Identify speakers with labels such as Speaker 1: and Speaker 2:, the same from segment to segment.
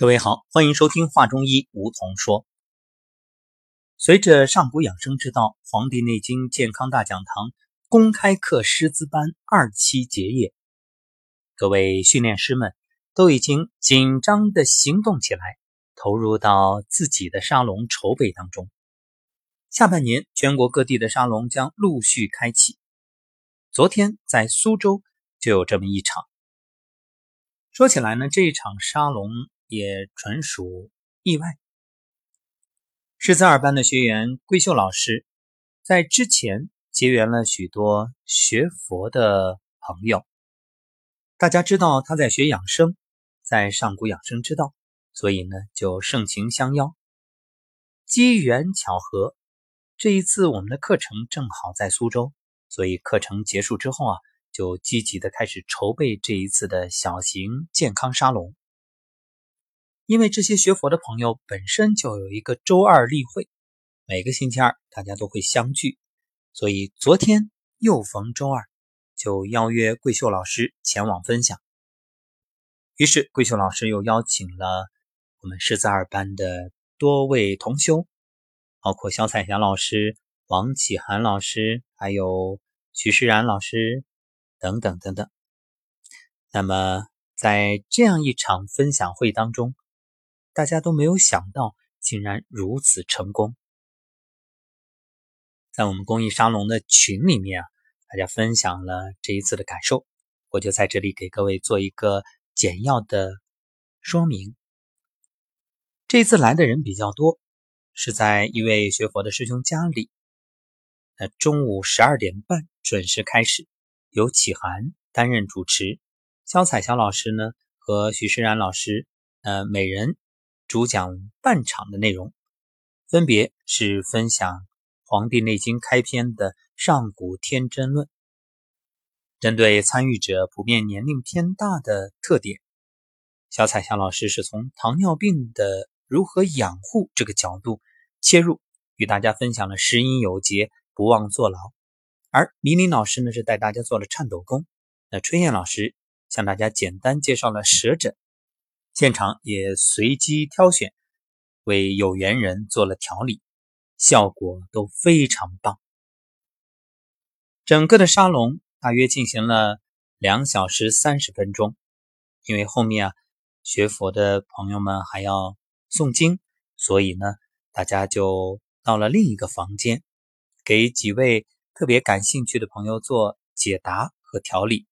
Speaker 1: 各位好，欢迎收听《话中医》，吴从说。随着上古养生之道《黄帝内经健康大讲堂》公开课师资班二期结业，各位训练师们都已经紧张的行动起来，投入到自己的沙龙筹备当中。下半年，全国各地的沙龙将陆续开启。昨天在苏州就有这么一场。说起来呢，这一场沙龙。也纯属意外。师资二班的学员桂秀老师，在之前结缘了许多学佛的朋友。大家知道他在学养生，在上古养生之道，所以呢就盛情相邀。机缘巧合，这一次我们的课程正好在苏州，所以课程结束之后啊，就积极的开始筹备这一次的小型健康沙龙。因为这些学佛的朋友本身就有一个周二例会，每个星期二大家都会相聚，所以昨天又逢周二，就邀约桂秀老师前往分享。于是桂秀老师又邀请了我们师资二班的多位同修，包括肖彩霞老师、王启涵老师，还有徐诗然老师等等等等。那么在这样一场分享会当中，大家都没有想到，竟然如此成功。在我们公益沙龙的群里面啊，大家分享了这一次的感受，我就在这里给各位做一个简要的说明。这次来的人比较多，是在一位学佛的师兄家里。那中午十二点半准时开始，由启涵担任主持，肖彩霞老师呢和许诗然老师，呃，每人。主讲半场的内容，分别是分享《黄帝内经》开篇的《上古天真论》，针对参与者普遍年龄偏大的特点，小彩霞老师是从糖尿病的如何养护这个角度切入，与大家分享了食饮有节，不忘坐牢；而李林老师呢是带大家做了颤抖功，那春燕老师向大家简单介绍了舌诊。现场也随机挑选，为有缘人做了调理，效果都非常棒。整个的沙龙大约进行了两小时三十分钟，因为后面啊学佛的朋友们还要诵经，所以呢大家就到了另一个房间，给几位特别感兴趣的朋友做解答和调理。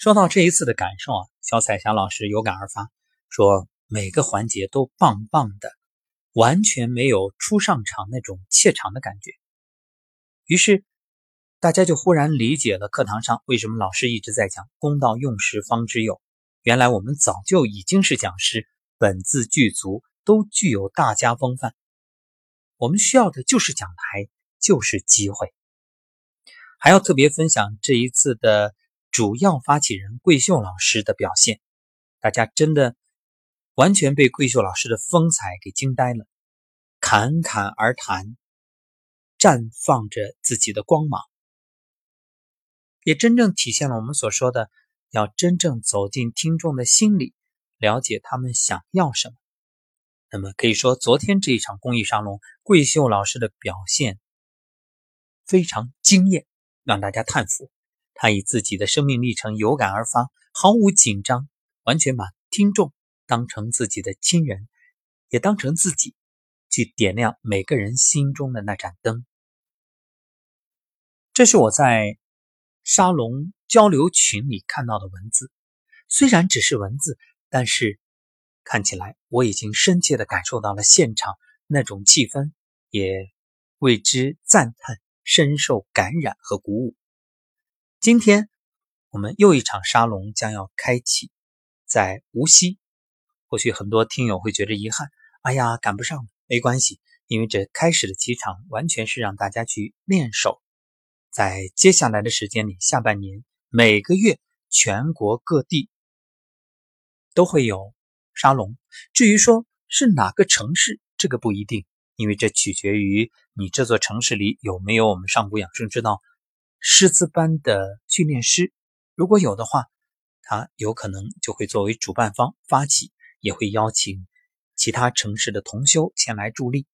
Speaker 1: 说到这一次的感受啊。小彩霞老师有感而发，说每个环节都棒棒的，完全没有初上场那种怯场的感觉。于是大家就忽然理解了课堂上为什么老师一直在讲“公道用时方知有”。原来我们早就已经是讲师，本自具足，都具有大家风范。我们需要的就是讲台，就是机会。还要特别分享这一次的。主要发起人桂秀老师的表现，大家真的完全被桂秀老师的风采给惊呆了，侃侃而谈，绽放着自己的光芒，也真正体现了我们所说的要真正走进听众的心里，了解他们想要什么。那么可以说，昨天这一场公益沙龙，桂秀老师的表现非常惊艳，让大家叹服。他以自己的生命历程有感而发，毫无紧张，完全把听众当成自己的亲人，也当成自己，去点亮每个人心中的那盏灯。这是我在沙龙交流群里看到的文字，虽然只是文字，但是看起来我已经深切的感受到了现场那种气氛，也为之赞叹，深受感染和鼓舞。今天我们又一场沙龙将要开启，在无锡。或许很多听友会觉得遗憾，哎呀，赶不上，没关系，因为这开始的几场完全是让大家去练手。在接下来的时间里，下半年每个月全国各地都会有沙龙。至于说是哪个城市，这个不一定，因为这取决于你这座城市里有没有我们上古养生之道。师资班的训练师，如果有的话，他有可能就会作为主办方发起，也会邀请其他城市的同修前来助力。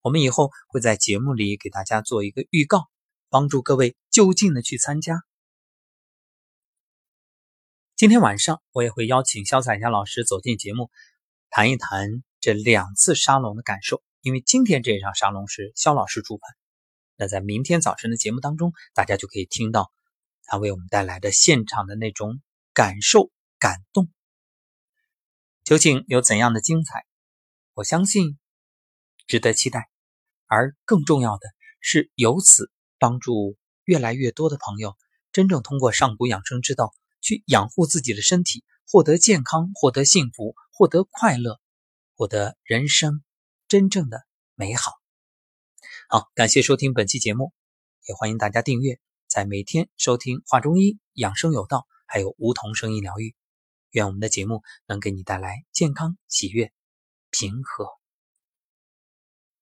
Speaker 1: 我们以后会在节目里给大家做一个预告，帮助各位就近的去参加。今天晚上我也会邀请肖彩霞老师走进节目，谈一谈这两次沙龙的感受。因为今天这场沙龙是肖老师主办，那在明天早晨的节目当中，大家就可以听到他为我们带来的现场的那种感受、感动，究竟有怎样的精彩？我相信值得期待。而更重要的是，由此帮助越来越多的朋友真正通过上古养生之道。去养护自己的身体，获得健康，获得幸福，获得快乐，获得人生真正的美好。好，感谢收听本期节目，也欢迎大家订阅，在每天收听话中医养生有道，还有梧桐声音疗愈。愿我们的节目能给你带来健康、喜悦、平和。